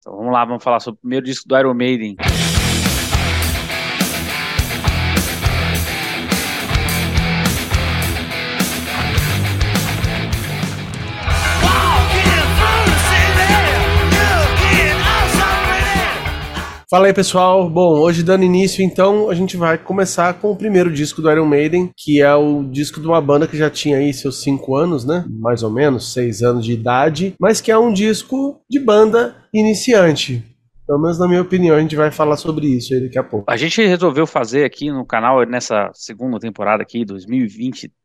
Então vamos lá, vamos falar sobre o primeiro disco do Iron Maiden. Fala aí, pessoal. Bom, hoje dando início, então, a gente vai começar com o primeiro disco do Iron Maiden, que é o disco de uma banda que já tinha aí seus cinco anos, né? Mais ou menos, seis anos de idade, mas que é um disco de banda iniciante. Pelo menos na minha opinião, a gente vai falar sobre isso aí daqui a pouco. A gente resolveu fazer aqui no canal, nessa segunda temporada aqui,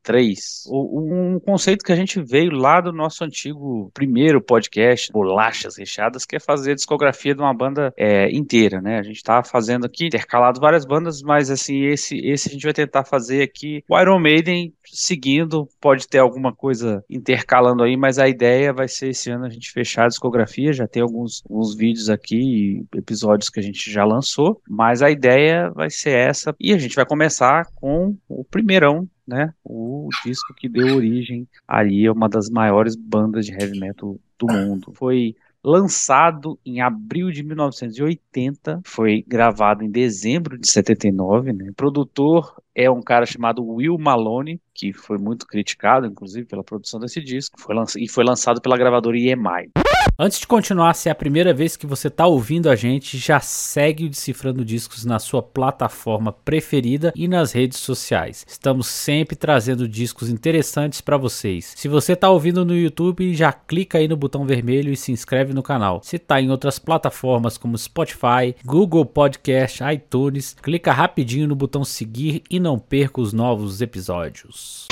2023, um conceito que a gente veio lá do nosso antigo primeiro podcast, Bolachas Recheadas, que é fazer a discografia de uma banda é, inteira, né? A gente tá fazendo aqui, intercalado várias bandas, mas assim, esse, esse a gente vai tentar fazer aqui, o Iron Maiden seguindo, pode ter alguma coisa intercalando aí, mas a ideia vai ser esse ano a gente fechar a discografia, já tem alguns, alguns vídeos aqui, episódios que a gente já lançou, mas a ideia vai ser essa, e a gente vai começar com o primeirão, né, o disco que deu origem ali a uma das maiores bandas de heavy metal do mundo. Foi lançado em abril de 1980, foi gravado em dezembro de 79, né? Produtor é um cara chamado Will Malone, que foi muito criticado, inclusive, pela produção desse disco, foi e foi lançado pela gravadora EMI. Antes de continuar, se é a primeira vez que você está ouvindo a gente, já segue o Decifrando Discos na sua plataforma preferida e nas redes sociais. Estamos sempre trazendo discos interessantes para vocês. Se você está ouvindo no YouTube, já clica aí no botão vermelho e se inscreve no canal. Se está em outras plataformas como Spotify, Google Podcast, iTunes, clica rapidinho no botão seguir e não perca os novos episódios.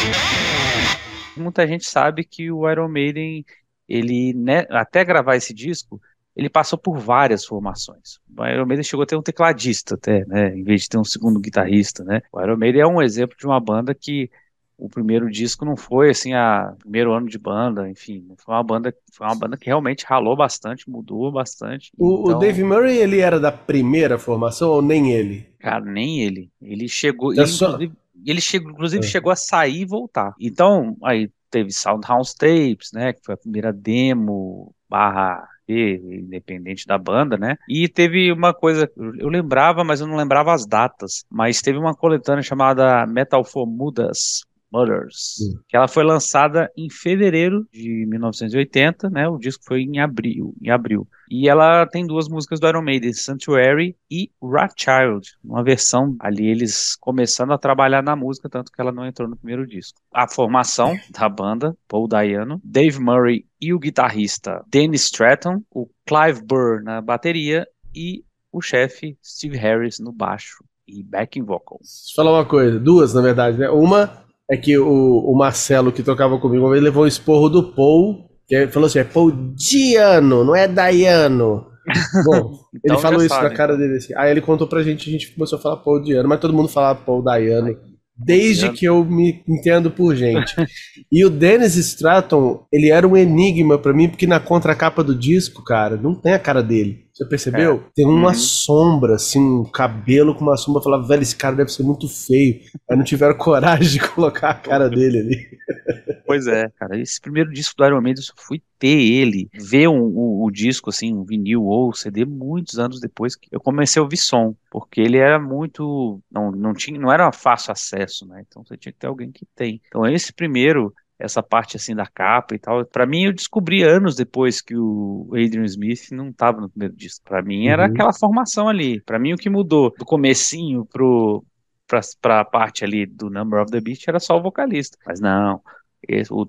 Muita gente sabe que o Iron Maiden ele, né, até gravar esse disco, ele passou por várias formações. O Iron Maiden chegou a ter um tecladista até, né, em vez de ter um segundo guitarrista, né. O Iron Maiden é um exemplo de uma banda que o primeiro disco não foi assim a primeiro ano de banda, enfim, foi uma banda, foi uma banda que realmente ralou bastante, mudou bastante. O, então... o Dave Murray ele era da primeira formação ou nem ele? Cara, nem ele. Ele chegou, ele, só... inclusive, ele chegou, inclusive é. chegou a sair e voltar. Então, aí teve Soundhouse Tapes, né, que foi a primeira demo barra independente da banda, né? E teve uma coisa, eu lembrava, mas eu não lembrava as datas, mas teve uma coletânea chamada Metal for Mudas, Mothers, Sim. que ela foi lançada em fevereiro de 1980, né? O disco foi em abril, em abril. E ela tem duas músicas do Iron Maiden, Sanctuary e Child, uma versão ali eles começando a trabalhar na música, tanto que ela não entrou no primeiro disco. A formação da banda, Paul Dayano, Dave Murray e o guitarrista Dennis Stratton, o Clive Burr na bateria e o chefe Steve Harris no baixo e backing vocals. Falar uma coisa, duas na verdade, né? Uma é que o, o Marcelo, que tocava comigo, ele levou o esporro do Paul, que falou assim: é Paul Diano, não é Dayano. Bom, então ele falou isso sabe. na cara dele assim. Aí ele contou pra gente, a gente começou a falar Paul Diano, mas todo mundo falava Paul Dayano. Desde que eu me entendo por gente. e o Dennis Stratton, ele era um enigma para mim, porque na contracapa do disco, cara, não tem a cara dele. Você percebeu? É. Tem uma uhum. sombra, assim, um cabelo com uma sombra. Eu falava, velho, esse cara deve ser muito feio. Aí não tiveram coragem de colocar a cara dele ali. Pois é, cara. Esse primeiro disco do Iron Maiden, eu fui ter ele, ver um, o, o, disco, assim, um vinil ou CD, muitos anos depois que eu comecei a ouvir som. Porque ele era muito. Não, não, tinha, não era fácil acesso, né? Então você tinha que ter alguém que tem. Então esse primeiro essa parte assim da capa e tal. Para mim eu descobri anos depois que o Adrian Smith não estava no primeiro disco. Para mim era uhum. aquela formação ali. Para mim o que mudou do comecinho pro para a parte ali do Number of the Beast era só o vocalista. Mas não,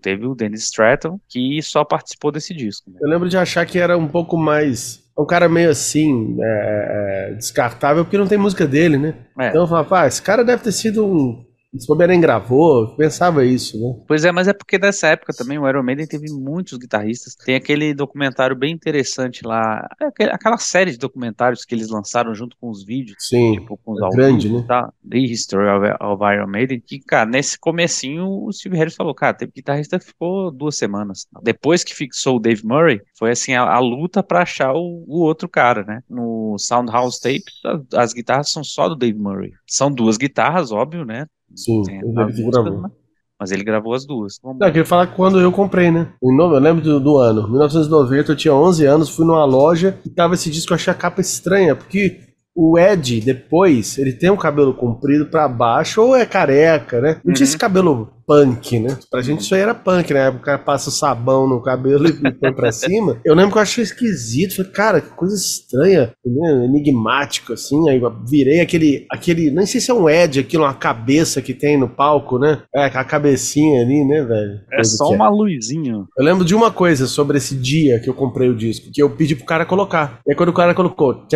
teve o Dennis Stratton que só participou desse disco. Né? Eu lembro de achar que era um pouco mais um cara meio assim, é, é descartável, porque não tem música dele, né? É. Então eu falava, ah, esse cara deve ter sido um se bobear nem gravou, pensava isso, né? Pois é, mas é porque nessa época também o Iron Maiden teve muitos guitarristas. Tem aquele documentário bem interessante lá, é aquela série de documentários que eles lançaram junto com os vídeos. Sim, tipo, com os é grande, né? Tá? The History of, of, Iron Maiden. Que, cara, nesse comecinho o Steve Harris falou, cara, teve guitarrista que ficou duas semanas. Depois que fixou o Dave Murray, foi assim, a, a luta para achar o, o, outro cara, né? No Soundhouse Tapes, as, as guitarras são só do Dave Murray. São duas guitarras, óbvio, né? Sim, tem músicas, mas, mas ele gravou as duas. Vamos Não, eu queria falar quando eu comprei, né? Eu lembro do, do ano, 1990, eu tinha 11 anos, fui numa loja e tava esse disco, eu achei a capa estranha, porque o Ed, depois, ele tem um cabelo comprido para baixo ou é careca, né? Não uhum. tinha esse cabelo punk, né? Pra gente isso aí era punk, né? O cara passa sabão no cabelo e põe pra cima. Eu lembro que eu achei esquisito. Falei, cara, que coisa estranha, né? enigmático, assim. Aí virei aquele, aquele, nem sei se é um Ed, aquilo, uma cabeça que tem no palco, né? É, a cabecinha ali, né, velho? É só uma é. luzinha. Eu lembro de uma coisa sobre esse dia que eu comprei o disco, que eu pedi pro cara colocar. E aí quando o cara colocou,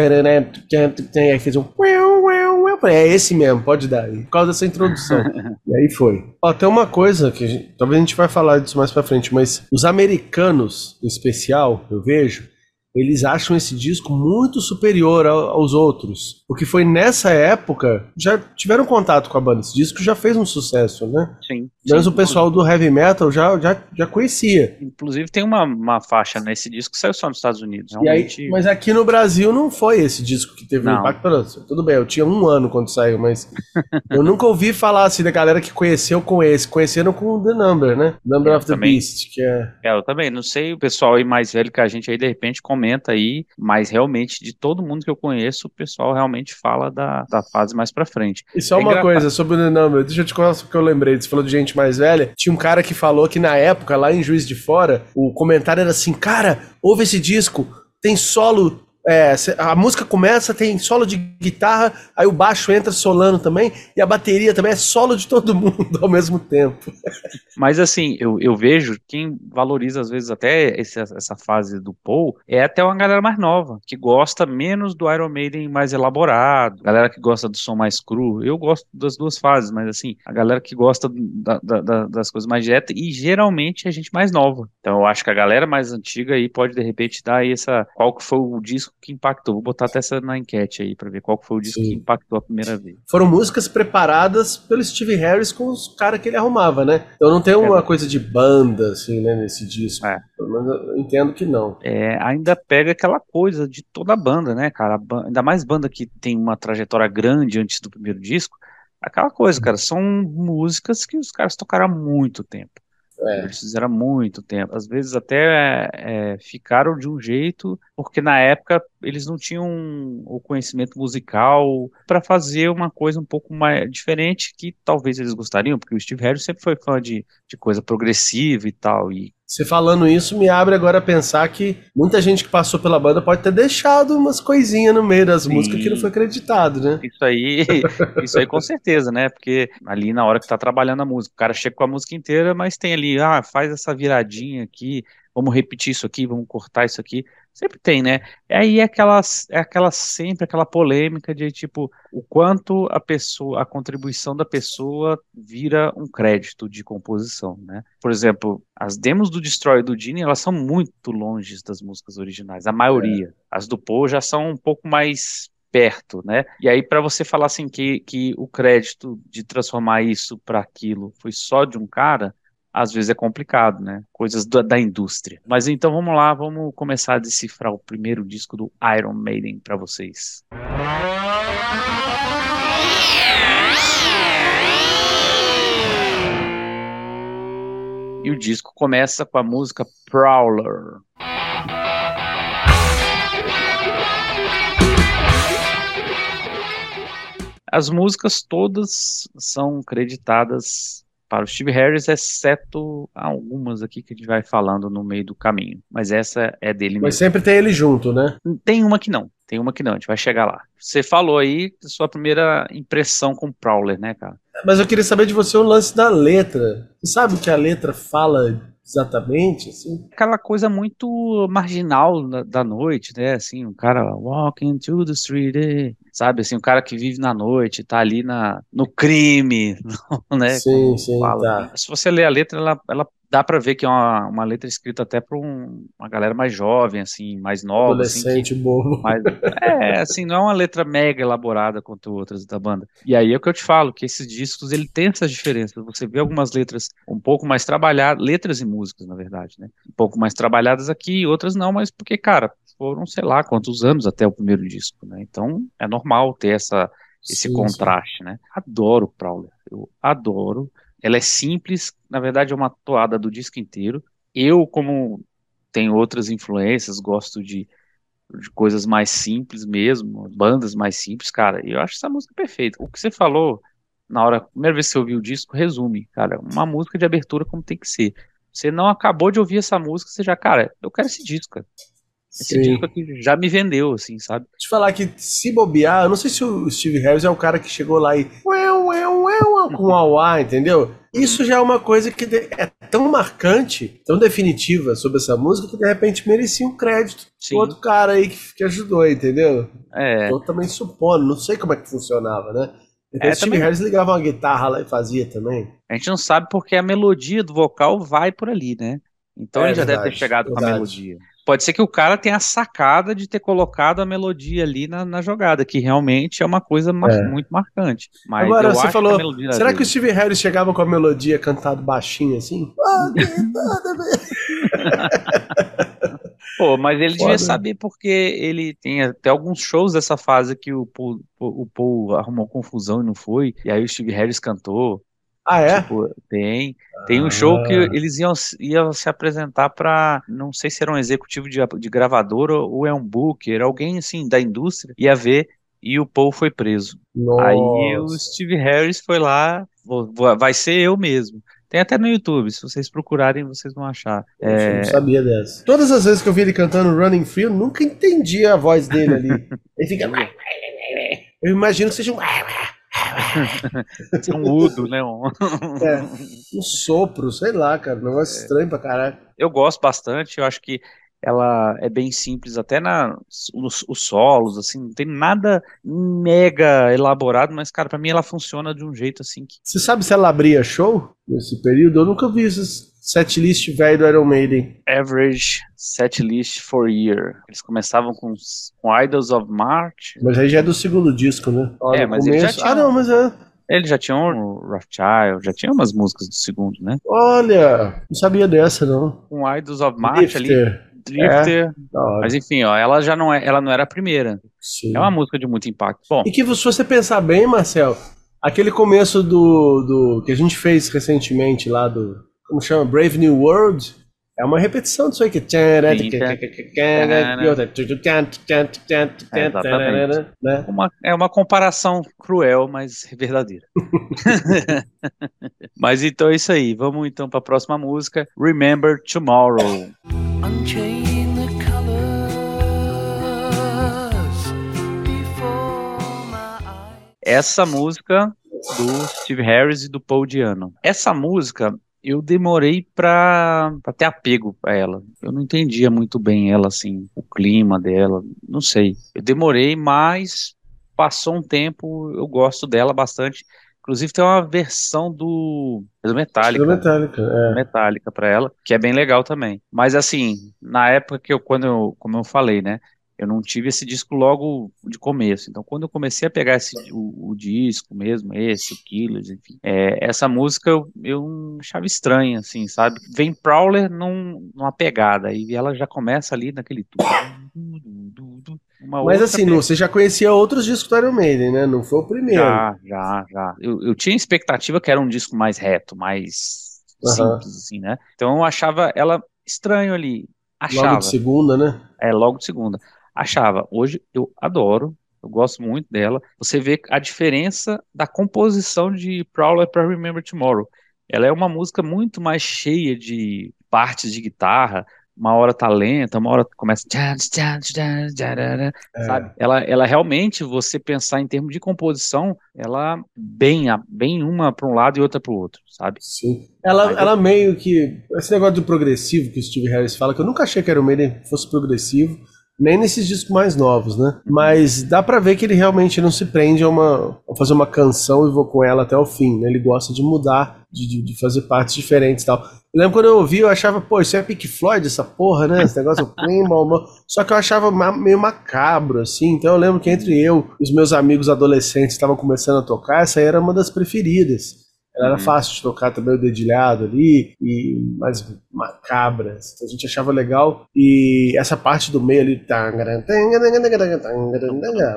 aí fez um é esse mesmo, pode dar. Por causa dessa introdução. e aí foi. Ó, tem uma coisa que a gente, talvez a gente vai falar disso mais pra frente, mas os americanos, em especial, eu vejo, eles acham esse disco muito superior aos outros. Porque foi nessa época, já tiveram contato com a banda. Esse disco já fez um sucesso, né? Sim. Mas sim, o pessoal do heavy metal já, já, já conhecia. Inclusive tem uma, uma faixa nesse disco que saiu só nos Estados Unidos. Realmente... Aí, mas aqui no Brasil não foi esse disco que teve um impacto. Tudo bem, eu tinha um ano quando saiu, mas eu nunca ouvi falar assim da galera que conheceu com esse. Conheceram com The Number, né? Number eu of the também, Beast, que é... é... Eu também, não sei, o pessoal aí mais velho que a gente aí de repente comenta aí, mas realmente de todo mundo que eu conheço, o pessoal realmente fala da, da fase mais pra frente. E só é uma coisa sobre o Number, deixa eu te contar o que eu lembrei, você falou de gente mais velha, tinha um cara que falou que na época, lá em Juiz de Fora, o comentário era assim, cara, ouve esse disco, tem solo é, a música começa, tem solo de guitarra, aí o baixo entra solando também, e a bateria também é solo de todo mundo ao mesmo tempo. Mas assim, eu, eu vejo quem valoriza às vezes até esse, essa fase do Paul é até uma galera mais nova, que gosta menos do Iron Maiden mais elaborado, galera que gosta do som mais cru. Eu gosto das duas fases, mas assim, a galera que gosta da, da, das coisas mais diretas, e geralmente é gente mais nova. Então eu acho que a galera mais antiga aí pode de repente dar essa. Qual que foi o disco que impactou? Vou botar até essa na enquete aí para ver qual foi o disco Sim. que impactou a primeira vez. Foram músicas preparadas pelo Steve Harris com os caras que ele arrumava, né? Então não tem uma é. coisa de banda, assim, né, nesse disco. É. Pelo menos eu entendo que não. É, ainda pega aquela coisa de toda a banda, né, cara? Ainda mais banda que tem uma trajetória grande antes do primeiro disco. Aquela coisa, cara, são músicas que os caras tocaram há muito tempo. É. Eles fizeram muito tempo. Às vezes até é, ficaram de um jeito, porque na época eles não tinham o conhecimento musical para fazer uma coisa um pouco mais diferente que talvez eles gostariam, porque o Steve Harris sempre foi fã de, de coisa progressiva e tal. E você falando isso me abre agora a pensar que muita gente que passou pela banda pode ter deixado umas coisinhas no meio das Sim. músicas que não foi acreditado, né? Isso aí, isso aí com certeza, né? Porque ali na hora que tá trabalhando a música, o cara chega com a música inteira, mas tem ali, ah, faz essa viradinha aqui, vamos repetir isso aqui, vamos cortar isso aqui. Sempre tem, né? Aí é aquela, é aquela sempre aquela polêmica de tipo o quanto a pessoa, a contribuição da pessoa vira um crédito de composição, né? Por exemplo, as demos do Destroy do Gene, elas são muito longe das músicas originais, a maioria. É. As do Paul já são um pouco mais perto, né? E aí para você falar assim que, que o crédito de transformar isso para aquilo foi só de um cara, às vezes é complicado, né? Coisas da, da, indústria. Mas então vamos lá, vamos começar a decifrar o primeiro disco do Iron Maiden para vocês. E o disco começa com a música Prowler. As músicas todas são creditadas para o Steve Harris, exceto algumas aqui que a gente vai falando no meio do caminho. Mas essa é dele mesmo. Mas sempre tem ele junto, né? Tem uma que não. Tem uma que não, a gente vai chegar lá. Você falou aí sua primeira impressão com o Prowler, né, cara? Mas eu queria saber de você o lance da letra. Você sabe o que a letra fala exatamente, assim? Aquela coisa muito marginal da, da noite, né? Assim, um cara walking to the street, eh", sabe? Assim, um cara que vive na noite, tá ali na, no crime, né? Sim, sim, tá. Se você ler a letra, ela, ela dá para ver que é uma, uma letra escrita até para um, uma galera mais jovem, assim, mais nova. Assim, Adolescente assim, bobo. Mais, é, assim, não é uma letra mega elaborada quanto outras da banda. E aí é o que eu te falo, que esses discos, ele tem essas diferenças. Você vê algumas letras um pouco mais trabalhadas, letras e músicas, na verdade, né? Um pouco mais trabalhadas aqui, outras não, mas porque, cara, foram, sei lá, quantos anos até o primeiro disco, né? Então, é normal ter essa, esse sim, contraste, sim. né? Adoro Prowler, eu adoro Ela é simples, na verdade é uma toada do disco inteiro. Eu, como tenho outras influências, gosto de, de coisas mais simples mesmo, bandas mais simples, cara, eu acho essa música perfeita. O que você falou na hora, primeira vez que você ouviu o disco, resume, cara, uma música de abertura como tem que ser. Você não acabou de ouvir essa música, você já, cara, eu quero esse disco, cara. Esse Sim. disco aqui já me vendeu, assim, sabe? Deixa eu falar que se bobear, eu não sei se o Steve Harris é o cara que chegou lá e com o A, entendeu? Isso já é uma coisa que é tão marcante, tão definitiva sobre essa música que de repente merecia um crédito Sim. outro cara aí que, que ajudou, entendeu? É. Eu também supondo, não sei como é que funcionava, né? Depois é, Steve também... Harris ligava uma guitarra lá e fazia também. A gente não sabe porque a melodia do vocal vai por ali, né? Então é, ele já verdade, deve ter chegado verdade. com a melodia. Pode ser que o cara tenha a sacada de ter colocado a melodia ali na, na jogada, que realmente é uma coisa mar é. muito marcante. Mas Agora, você falou, que será que o Steve Harris chegava com a melodia cantado baixinho assim? Pô, mas ele Foda. devia saber porque ele tem até alguns shows dessa fase que o Paul, o Paul arrumou confusão e não foi, e aí o Steve Harris cantou. Ah, é? Tipo, tem. Tem um show que ah. eles iam, iam se apresentar para não sei se era um executivo de, de gravadora ou é um booker, alguém assim da indústria, ia ver e o Paul foi preso. Nossa. Aí o Steve Harris foi lá, vai ser eu mesmo. Tem até no YouTube, se vocês procurarem, vocês vão achar. É... Eu não sabia dessa. Todas as vezes que eu vi ele cantando Running Free, eu nunca entendi a voz dele ali. ele fica. Eu imagino que seja um. Um udo, né? Um... É, um sopro, sei lá, cara. Um negócio é. estranho pra caralho. Eu gosto bastante, eu acho que ela é bem simples, até na, os, os solos, assim, não tem nada mega elaborado, mas, cara, pra mim ela funciona de um jeito assim que... Você sabe se ela abria show nesse período? Eu nunca vi esses setlist velho do Iron Maiden. Average setlist for year. Eles começavam com, com Idols of March. Mas aí já é do segundo disco, né? Olha, é, mas começo... já tinha... Ah, não, mas é... Ele já tinha o Rothschild, já tinha umas músicas do segundo, né? Olha, não sabia dessa, não. Com Idols of March Drifter. ali. Drifter. É, mas enfim, ó, ela já não é, ela não era a primeira. Sim. É uma música de muito impacto. Bom. E que se você pensar bem, Marcel, aquele começo do, do que a gente fez recentemente lá do como chama? Brave New World. É uma repetição disso aí que. Né? Uma, é uma comparação cruel, mas verdadeira. mas então é isso aí. Vamos então para a próxima música. Remember Tomorrow. Essa música do Steve Harris e do Paul Diano. Essa música eu demorei pra, pra ter apego a ela. Eu não entendia muito bem ela, assim, o clima dela, não sei. Eu demorei, mas passou um tempo, eu gosto dela bastante. Inclusive tem uma versão do, do Metallica. Do Metallica, é. Metallica pra ela, que é bem legal também. Mas assim, na época que eu, quando eu, como eu falei, né, eu não tive esse disco logo de começo. Então, quando eu comecei a pegar esse, o, o disco mesmo, esse, o Killers, enfim, é, essa música eu, eu achava estranha, assim, sabe? Vem Prowler num, numa pegada, e ela já começa ali naquele tudo. Mas assim, você já conhecia outros discos do Iron Maiden, né? Não foi o primeiro. Já, já, já. Eu, eu tinha expectativa que era um disco mais reto, mais uhum. simples, assim, né? Então eu achava ela estranho ali. Achava. Logo de segunda, né? É, logo de segunda achava. Hoje eu adoro, eu gosto muito dela. Você vê a diferença da composição de Prowler para Remember Tomorrow. Ela é uma música muito mais cheia de partes de guitarra. Uma hora tá lenta, uma hora começa. É. Sabe? Ela, ela realmente, você pensar em termos de composição, ela bem, bem uma para um lado e outra para o outro, sabe? Sim. Ela, ela meio que. Esse negócio do progressivo que o Steve Harris fala, que eu nunca achei que era o Maiden fosse progressivo nem nesses discos mais novos, né? Mas dá para ver que ele realmente não se prende a, uma, a fazer uma canção e vou com ela até o fim, né? Ele gosta de mudar, de, de fazer partes diferentes e tal. Eu lembro quando eu ouvi, eu achava, pô, isso é Pink Floyd, essa porra, né? Esse negócio, só que eu achava meio macabro, assim. Então eu lembro que entre eu e os meus amigos adolescentes estavam começando a tocar, essa aí era uma das preferidas. Ela era uhum. fácil de tocar também o dedilhado ali, e mais macabra. Então a gente achava legal. E essa parte do meio ali.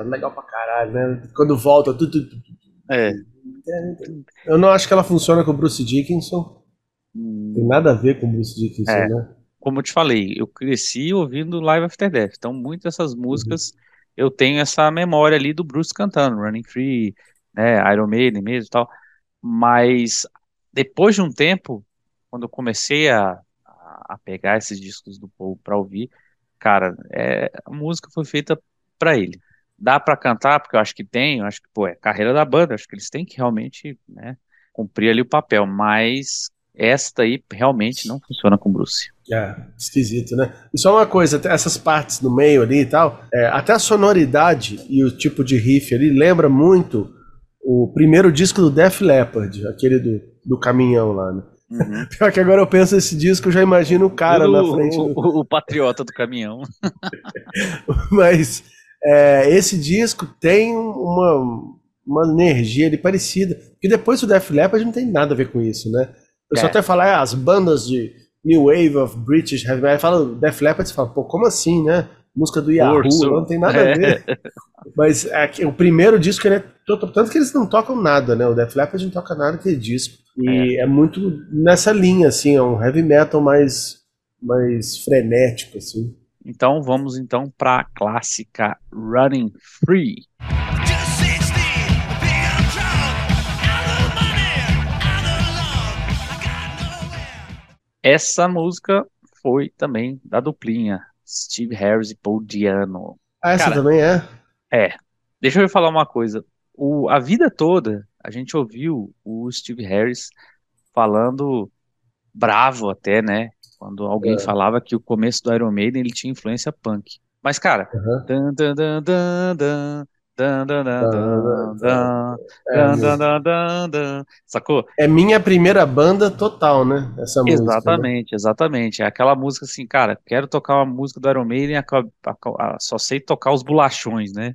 Legal pra caralho, né? Quando volta. É. Eu não acho que ela funciona com o Bruce Dickinson. Hum. Tem nada a ver com o Bruce Dickinson, é, né? Como eu te falei, eu cresci ouvindo Live After Death. Então, muitas dessas músicas uhum. eu tenho essa memória ali do Bruce cantando, Running Free, né, Iron Maiden mesmo e tal. Mas depois de um tempo, quando eu comecei a, a pegar esses discos do Paul para ouvir, cara, é, a música foi feita para ele dá para cantar, porque eu acho que tem, eu acho que, pô, é carreira da banda, acho que eles têm que realmente, né, cumprir ali o papel, mas esta aí realmente não funciona com Bruce. É, esquisito, né? E só uma coisa, essas partes no meio ali e tal, é, até a sonoridade e o tipo de riff ali lembra muito o primeiro disco do Def Leppard, aquele do, do caminhão lá, né? Uhum. Pior que agora eu penso nesse disco, eu já imagino o cara o, na frente. O, do... o, patriota do caminhão. Mas é, esse disco tem uma, uma energia ali parecida. Porque depois o Def Leppard não tem nada a ver com isso, né? Eu é. só até falar, ah, as bandas de New Wave of British Heavy Metal, fala Def Leppard, você fala, pô, como assim, né? Música do Yahoo, Urso. não tem nada a ver. É. Mas é, o primeiro disco, ele é tanto que eles não tocam nada, né? O Def Leppard não toca nada que disco. E é. é muito nessa linha, assim, é um heavy metal mais, mais frenético, assim. Então vamos então para a clássica Running Free. Essa música foi também da duplinha Steve Harris e Paul Diano. Ah, essa Cara, também é? É. Deixa eu falar uma coisa. O, a vida toda a gente ouviu o Steve Harris falando bravo até, né? Quando alguém é. falava que o começo do Iron Maiden ele tinha influência punk. Mas, cara. Sacou? É minha primeira banda total, né? Essa música. Exatamente, né? exatamente. É aquela música assim, cara, quero tocar uma música do Iron Maiden, só sei tocar os bolachões, né?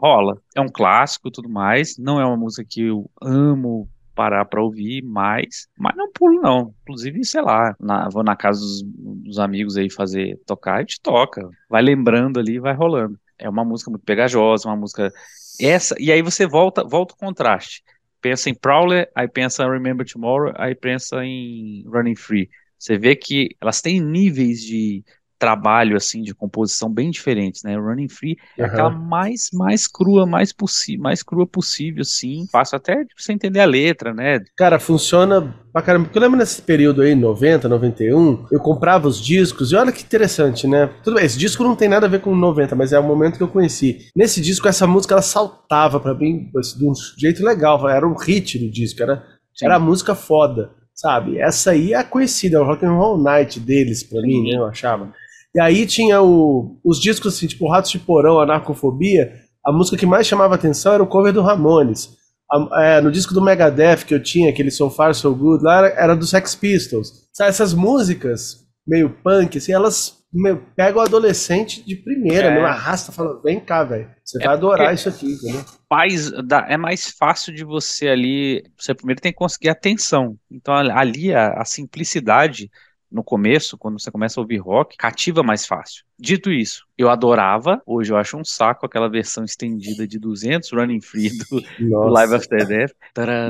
Rola. É um clássico tudo mais. Não é uma música que eu amo parar para ouvir mais, mas não pulo não. Inclusive, sei lá, na, vou na casa dos, dos, amigos aí fazer tocar, a gente toca, vai lembrando ali, vai rolando. É uma música muito pegajosa, uma música essa e aí você volta, volta o contraste. Pensa em Prowler, aí pensa em Remember Tomorrow, aí pensa em Running Free. Você vê que elas têm níveis de trabalho assim de composição bem diferentes, né? Running Free é uhum. aquela mais mais crua, mais possível, mais crua possível, sim. Fácil até de você entender a letra, né? Cara, funciona pra caramba. Porque eu lembro nesse período aí, 90, 91, eu comprava os discos e olha que interessante, né? Tudo bem, esse disco não tem nada a ver com 90, mas é o momento que eu conheci. Nesse disco, essa música ela saltava para mim de um jeito legal, era um hit do disco, era, era a música foda sabe? Essa aí é a conhecida, é o Rock and Roll Night deles, pra Sim. mim, né, eu achava. E aí tinha o, os discos assim, tipo Ratos de Porão, Anarcofobia. A música que mais chamava atenção era o cover do Ramones. A, é, no disco do Megadeth que eu tinha, aquele So Far So Good, lá era, era do Sex Pistols. Sabe, essas músicas meio punk, assim, elas meu, pegam o adolescente de primeira, é. meu, arrasta, fala, vem cá, velho. Você é vai adorar isso aqui, entendeu? Pais, é mais fácil de você ali. Você primeiro tem que conseguir atenção. Então ali a, a simplicidade no começo, quando você começa a ouvir rock, cativa mais fácil. Dito isso, eu adorava, hoje eu acho um saco aquela versão estendida de 200 Running Free do, do Live After Death.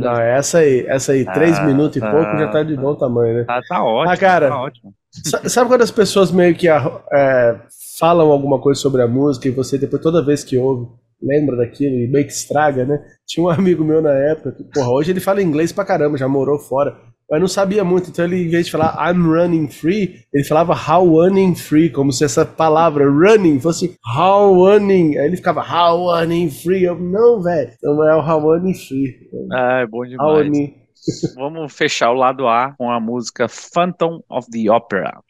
Não, essa aí, essa aí, 3 ah, minutos e tá, pouco já tá de bom tamanho, né? Tá, tá ótimo, ah, cara, tá ótimo. Sabe quando as pessoas meio que é, falam alguma coisa sobre a música e você depois toda vez que ouve lembra daquilo e meio que estraga, né? Tinha um amigo meu na época, que, porra, hoje ele fala inglês pra caramba, já morou fora mas não sabia muito. Então ele, em vez de falar I'm running free, ele falava how running free, como se essa palavra running fosse how running. Aí ele ficava how running free. Eu, não, velho, não é o how running free. Ah, é bom demais. Vamos fechar o lado A com a música Phantom of the Opera.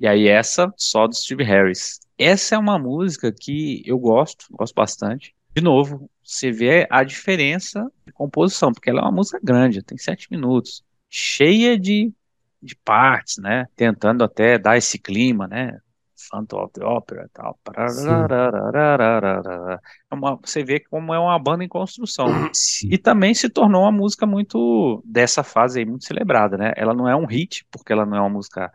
E aí essa só do Steve Harris. Essa é uma música que eu gosto, gosto bastante. De novo, você vê a diferença de composição, porque ela é uma música grande, tem sete minutos, cheia de, de partes, né? Tentando até dar esse clima, né? Phantom of the Opera e tal. É uma, você vê como é uma banda em construção. E também se tornou uma música muito dessa fase aí, muito celebrada, né? Ela não é um hit, porque ela não é uma música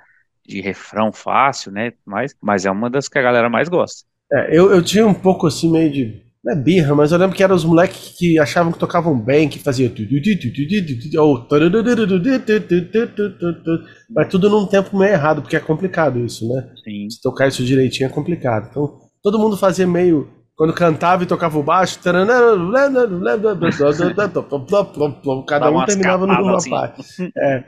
de refrão fácil, né? Mas, mas é uma das que a galera mais gosta. É, eu, eu tinha um pouco assim meio de. Não é birra, mas eu lembro que eram os moleques que achavam que tocavam bem, que faziam. Ou. Mas tudo num tempo meio errado, porque é complicado isso, né? Sim. Se tocar isso direitinho é complicado. Então, todo mundo fazia meio. Quando cantava e tocava o baixo, cada um terminava numa assim. parte. É.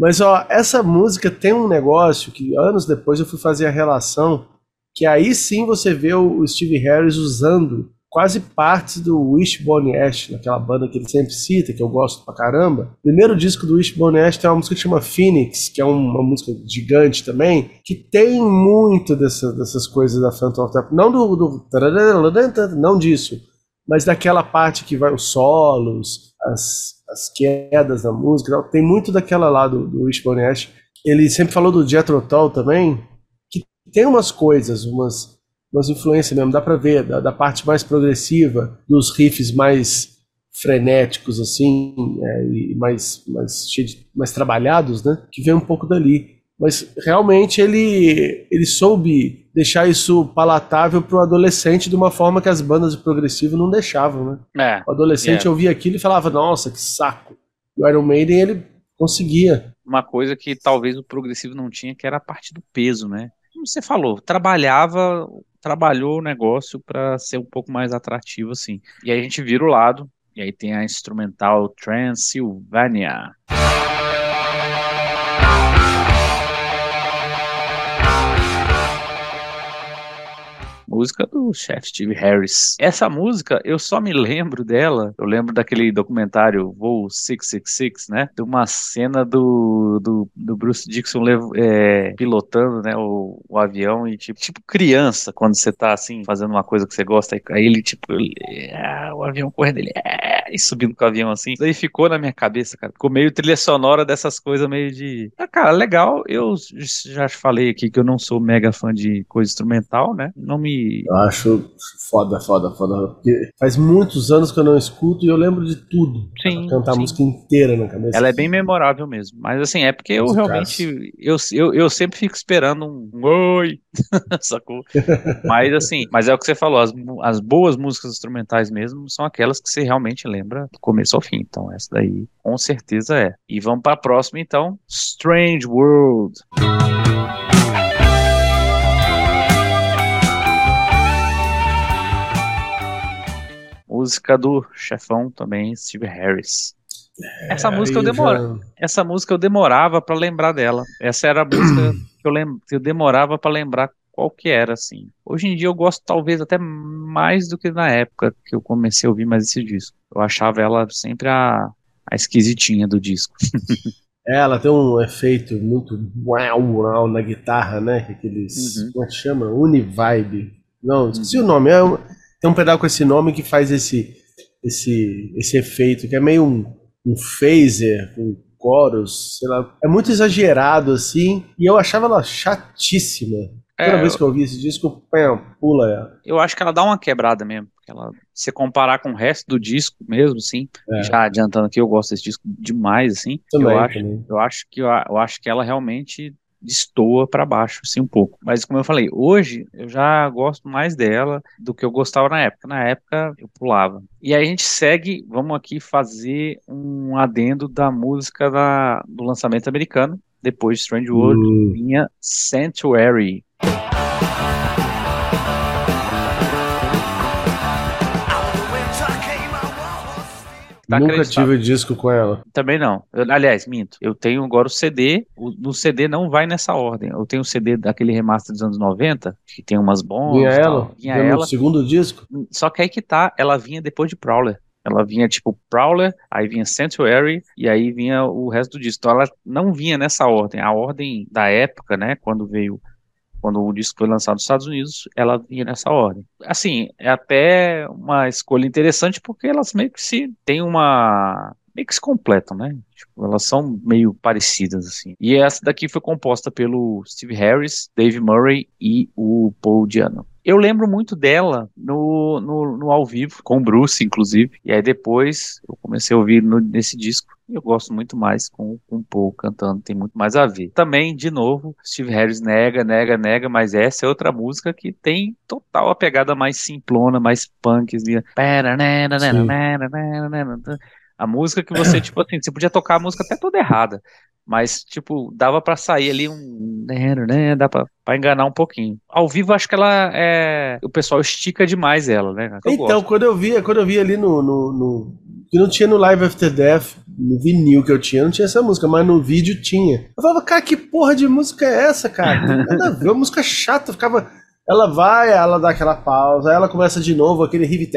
Mas ó, essa música tem um negócio que anos depois eu fui fazer a relação, que aí sim você vê o Steve Harris usando quase partes do Wishbone Ash, naquela banda que ele sempre cita, que eu gosto pra caramba. O primeiro disco do Wishbone Ash tem uma música que chama Phoenix, que é uma música gigante também, que tem muito dessa, dessas coisas da Phantom of the Não do, do não disso, mas daquela parte que vai os solos, as, as quedas da música, tem muito daquela lá do, do Wishbone Ash. Ele sempre falou do Jethro Tull também, que tem umas coisas, umas umas influências mesmo, dá pra ver, da, da, parte mais progressiva, dos riffs mais frenéticos, assim, é, e mais, mais, mais trabalhados, né, que vem um pouco dali. Mas realmente ele, ele soube deixar isso palatável para o adolescente de uma forma que as bandas de progressivo não deixavam, né? É, o adolescente é. ouvia aquilo e falava, nossa, que saco. E o Iron Maiden, ele conseguia. Uma coisa que talvez o progressivo não tinha, que era a parte do peso, né? Como você falou, trabalhava trabalhou o negócio para ser um pouco mais atrativo assim. E aí a gente vira o lado, e aí tem a instrumental Transylvania. música do chefe Steve Harris. Essa música, eu só me lembro dela, eu lembro daquele documentário Voo 666, né? De uma cena do, do, do Bruce Dixon é, pilotando, né, o, o, avião e tipo, tipo criança, quando você tá assim, fazendo uma coisa que você gosta, aí ele tipo, ele, é, o avião correndo, ele é, e subindo com o avião assim. Isso aí ficou na minha cabeça, cara. Ficou meio trilha sonora dessas coisas meio de... Ah, cara, legal, eu já falei aqui que eu não sou mega fã de coisa instrumental, né? Não me eu acho foda, foda, foda. Porque faz muitos anos que eu não escuto e eu lembro de tudo. Sim. Cantar a música inteira na cabeça. Ela é bem memorável mesmo. Mas assim, é porque eu realmente. Eu, eu, eu sempre fico esperando um oi. Sacou? mas assim, mas é o que você falou, as, as boas músicas instrumentais mesmo são aquelas que você realmente lembra do começo ao fim. Então, essa daí com certeza é. E vamos para a próxima então. Strange World. música do chefão também, Steve Harris. Essa É, música eu aí demora, já- essa música eu demorava pra lembrar dela. Essa era a música que eu, lem... que eu demorava pra lembrar qual que era, assim. Hoje em dia eu gosto talvez até mais do que na época que eu comecei a ouvir mais esse disco. Eu achava ela sempre a, a esquisitinha do disco. É, ela tem um efeito muito uau, uau na guitarra, né? Aqueles. Uhum. Como é que chama? Univibe. Não, esqueci o nome. É um- tem um pedal com esse nome que faz esse, esse, esse efeito, que é meio um, um phaser, com coros, sei lá. É muito exagerado, assim, e eu achava ela chatíssima. Toda É, vez que eu ouvi esse disco, pula ela. Eu acho que ela dá uma quebrada mesmo. Ela, se você comparar com o resto do disco mesmo, assim, É. já adiantando aqui, eu gosto desse disco demais, assim. Também, eu acho, também. eu acho que eu, acho que ela realmente destoa pra baixo, assim, um pouco. Mas como eu falei, hoje eu já gosto mais dela do que eu gostava na época. Na época eu pulava. E aí a gente segue, vamos aqui fazer um adendo da música da, do lançamento americano. Depois de Strange World, Hum. vinha Sanctuary. Tá Nunca acreditado. tive disco com ela. Também não. Eu- aliás, minto. Eu tenho agora o CD. O, no CD não vai nessa ordem. Eu tenho o CD daquele remaster dos anos 90, que tem umas bombas. Vinha ela? Vinha ela. segundo disco? Só que aí que tá, ela vinha depois de Prowler. Ela vinha tipo Prowler, aí vinha Sanctuary e aí vinha o resto do disco. Então ela não vinha nessa ordem. A ordem da época, né, quando veio quando o disco foi lançado nos Estados Unidos, ela vinha nessa ordem. Assim, é até uma escolha interessante porque elas meio que se tem uma meio que se completam, né? Tipo, elas são meio parecidas assim. E essa daqui foi composta pelo Steve Harris, Dave Murray e o Paul Diano. Eu lembro muito dela no, no, no ao vivo, com o Bruce, inclusive. E aí depois eu comecei a ouvir no- nesse disco. Eu gosto muito mais com, com o Paul cantando, tem muito mais a ver. Também, de novo, Steve Harris nega, nega, nega, mas essa é outra música que tem total a pegada mais simplona, mais punk. Assim. A música que você, tipo assim, você podia tocar a música até toda errada, mas, tipo, dava para sair ali um. né, dá pra, pra, enganar um pouquinho. Ao vivo, acho que ela é. O pessoal estica demais ela, né? Eu então, gosto. quando eu vi, quando eu vi ali no, no, no. Que não tinha no Live After Death, no vinil que eu tinha, não tinha essa música, mas no vídeo tinha. Eu falava, cara, que porra de música é essa, cara? Nada a ver, uma música chata, ficava ela vai, ela dá aquela pausa, ela começa de novo aquele riff.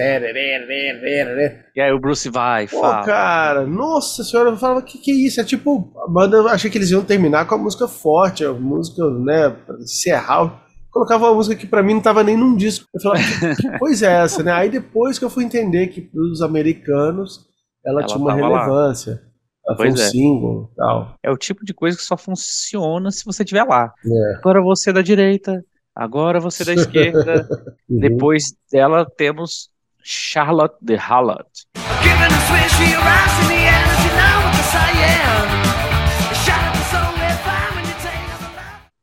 E aí o Bruce vai, Pô, fala. cara, nossa senhora, eu falava, que que é isso? É tipo, a banda, eu achei que eles iam terminar com a música forte, a música, né, encerrar. Colocava uma música que pra mim não tava nem num disco. Eu falava, que coisa é essa, né? Aí depois que eu fui entender que pros americanos ela, ela tinha uma relevância. Lá. Ela pois foi um é. single tal. É o tipo de coisa que só funciona se você estiver lá. É. Agora você da direita, Agora você da esquerda. uhum. Depois dela temos Charlotte de Hallard.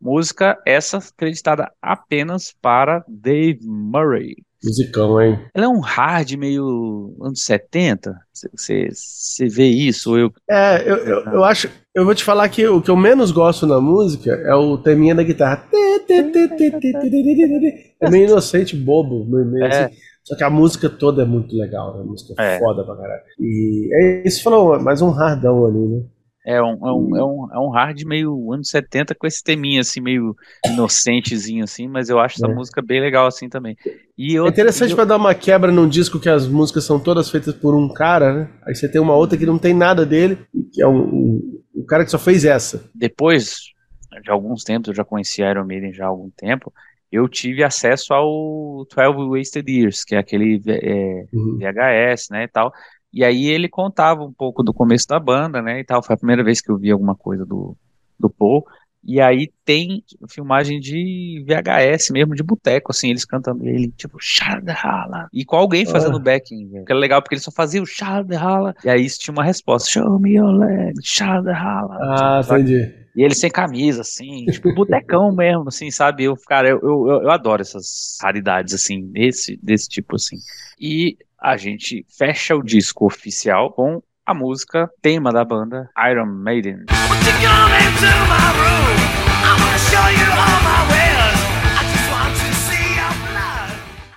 Música essa acreditada apenas para Dave Murray. Musicão, hein? Ela é um hard meio anos 70. Você vê isso? Eu... É, eu, eu, eu, acho. Eu vou te falar que o que eu menos gosto na música é o teminha da guitarra. É meio inocente, bobo. Meio, é. assim. Só que a música toda é muito legal, né? A música é, é. foda pra caralho. E é isso falou, mais um hardão ali, né? É um, é, um, é, um, é um hard meio anos 70 com esse teminha assim, meio inocentezinho assim, mas eu acho essa é. música bem legal assim também. E eu, é interessante eu... para dar uma quebra num disco que as músicas são todas feitas por um cara, né? Aí você tem uma outra que não tem nada dele, que é um, um, um cara que só fez essa. Depois de alguns tempos, eu já conhecia Iron Maiden já há algum tempo, eu tive acesso ao 12 Wasted Years, que é aquele é, uhum. VHS, né, e tal, e aí ele contava um pouco do começo da banda, né, e tal. Foi a primeira vez que eu vi alguma coisa do, do Paul. E aí tem filmagem de VHS mesmo, de boteco, assim, eles cantando ele, tipo, Shadhala. E com alguém fazendo ah. backing, velho. Que era legal, porque ele só fazia o Shadhala. E aí tinha uma resposta, Show me your leg, Shadhala. Ah, tipo, entendi. E ele sem camisa, assim, tipo, botecão mesmo, assim, sabe? Eu, cara, eu, eu, eu adoro essas raridades, assim, desse, desse tipo, assim. E a gente fecha o disco oficial com a música tema da banda Iron Maiden.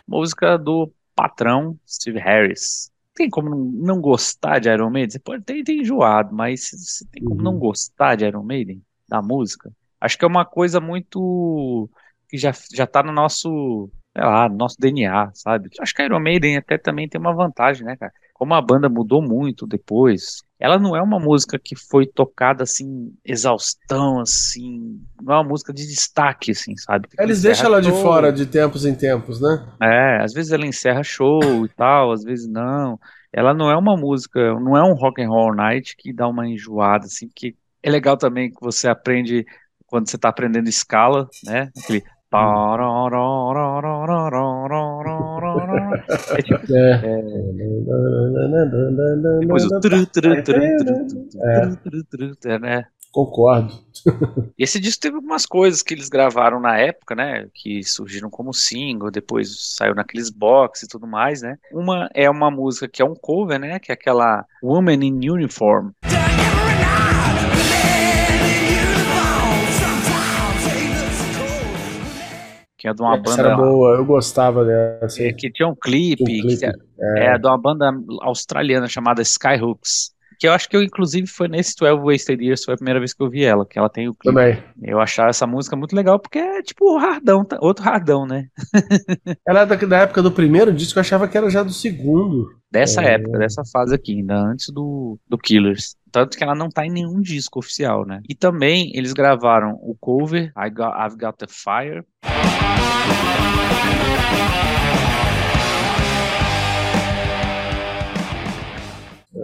Música do patrão Steve Harris. Tem como não gostar de Iron Maiden? Você pode ter, ter enjoado, mas você tem como uhum. não gostar de Iron Maiden? Da música? Acho que é uma coisa muito que já, já tá no nosso sei lá, nosso DNA, sabe? Acho que a Iron Maiden até também tem uma vantagem, né, cara? Como a banda mudou muito depois, ela não é uma música que foi tocada assim, exaustão, assim, não é uma música de destaque, assim, sabe? Eles deixam ela de fora de tempos em tempos, né? É, às vezes ela encerra show e tal, às vezes não. Ela não é uma música, não é um rock and roll night que dá uma enjoada, assim, que é legal também que você aprende quando você está aprendendo escala, né? Aquele é tipo, é. Depois o tru, tru, tru, é. né? Concordo. Esse disco teve algumas coisas que eles gravaram na época, né? Que surgiram como single, depois saiu naqueles box e tudo mais, né? Uma é uma música que é um cover, né? Que é aquela Woman in Uniform. Que é de uma Essa banda. Era boa, eu gostava dessa. É, que tinha um clipe, um clipe é, é, de uma banda australiana chamada Skyhooks. Que eu acho que eu, inclusive, foi nesse 12 Wasted Years, foi a primeira vez que eu vi ela, que ela tem o clipe. Também. Eu achava essa música muito legal, porque é tipo hardão, outro hardão, né? ela é da, da época do primeiro disco, eu achava que era já do segundo. Dessa é. época, dessa fase aqui, ainda antes do, do Killers. Tanto que ela não tá em nenhum disco oficial, né? E também eles gravaram o cover I Got, I've Got the Fire.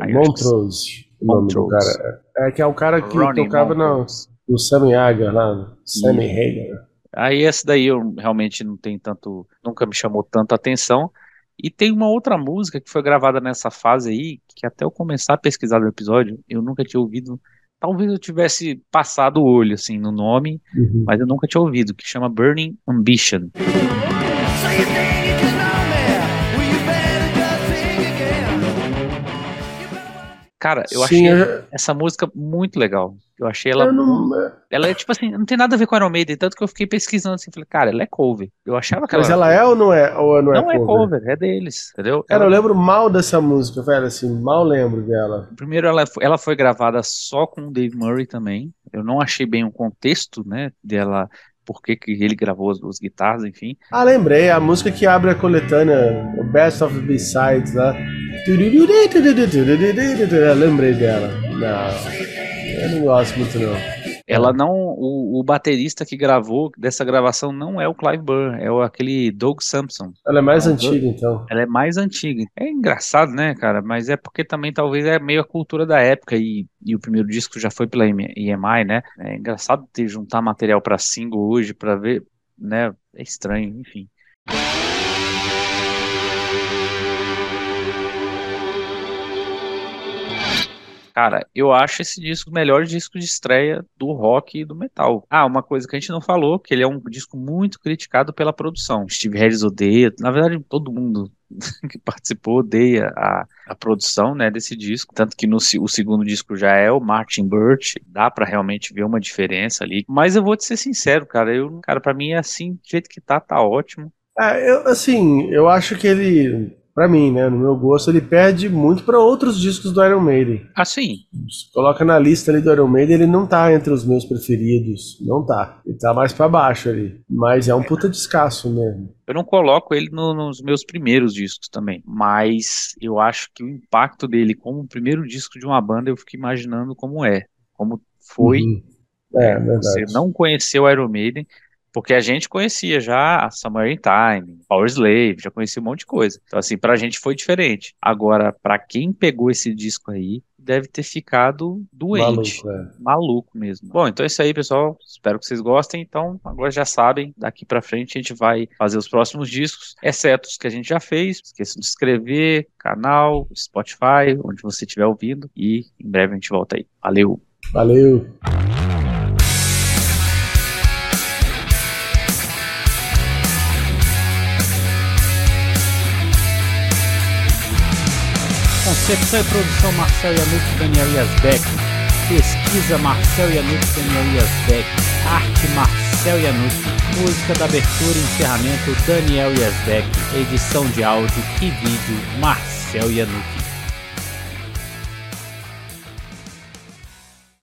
Montrose. Montrose. Cara. É que é o cara que Ronnie tocava no, no Sammy Hagar lá, Sammy Hagar. Aí essa daí eu realmente não tenho tanto, nunca me chamou tanta atenção. E tem uma outra música que foi gravada nessa fase aí, que até eu começar a pesquisar no episódio, eu nunca tinha ouvido. Talvez eu tivesse passado o olho assim no nome, uhum. mas eu nunca tinha ouvido, que chama Burning Ambition. Cara, eu Sim, achei eu... essa música muito legal. Eu achei ela. Eu não... Ela é tipo assim, não tem nada a ver com Iron Maiden, tanto que eu fiquei pesquisando assim, falei, cara, ela é cover. Eu achava que Mas ela, ela é ou não é? Ou não, é não é, cover? é cover, é deles, entendeu? Cara, ela... eu lembro mal dessa música, velho, assim, mal lembro dela. Primeiro, ela, ela foi gravada só com o Dave Murray também. Eu não achei bem o contexto, né, dela por que, que ele gravou as duas guitarras, enfim. Ah, lembrei, a música que abre a coletânea, o Best of the B-Sides lá. Lembrei dela. Não, eu não gosto muito não. Ela não. O, o, baterista que gravou dessa gravação não é o Clive Burr, é o, aquele Doug Sampson. Ela é mais antiga, então. Ela é mais antiga. É engraçado, né, cara? Mas é porque também talvez é meio a cultura da época e, e o primeiro disco já foi pela EMI, né? É engraçado ter juntar material para single hoje para ver, né? É estranho, enfim. Cara, eu acho esse disco o melhor disco de estreia do rock e do metal. Ah, uma coisa que a gente não falou, que ele é um disco muito criticado pela produção. Steve Harris odeia, na verdade todo mundo que participou odeia a, a produção né, desse disco, tanto que no o segundo disco já é o Martin Birch, dá para realmente ver uma diferença ali. Mas eu vou te ser sincero, cara, eu, cara, para mim é assim, do jeito que tá, tá ótimo. É, eu, assim, eu acho que ele para mim, né, no meu gosto, ele perde muito para outros discos do Iron Maiden. Ah, sim. Coloca na lista ali do Iron Maiden, ele não tá entre os meus preferidos, não tá. Ele tá mais para baixo ali, mas é um puta descasso mesmo. Eu não coloco ele no, nos meus primeiros discos também, mas eu acho que o impacto dele como o primeiro disco de uma banda, eu fico imaginando como é, como foi. Uhum. É, é, Você não conheceu o Iron Maiden, porque a gente conhecia já a Summer in Time, Power Slave, já conhecia um monte de coisa. Então, assim, pra gente foi diferente. Agora, pra quem pegou esse disco aí, deve ter ficado doente. Maluco, é. Maluco mesmo. Bom, então é isso aí, pessoal. Espero que vocês gostem. Então, agora já sabem, daqui pra frente a gente vai fazer os próximos discos, exceto os que a gente já fez. Esqueçam de se inscrever, canal, Spotify, onde você estiver ouvindo. E em breve a gente volta aí. Valeu! Valeu! Concepção e produção Marcel Yanuk Daniel Yazbek. Pesquisa Marcel Yanuk Daniel Yazbek. Arte Marcel Yanuk. Música da abertura e encerramento Daniel Yazbek. Edição de áudio e vídeo Marcel Yanuk.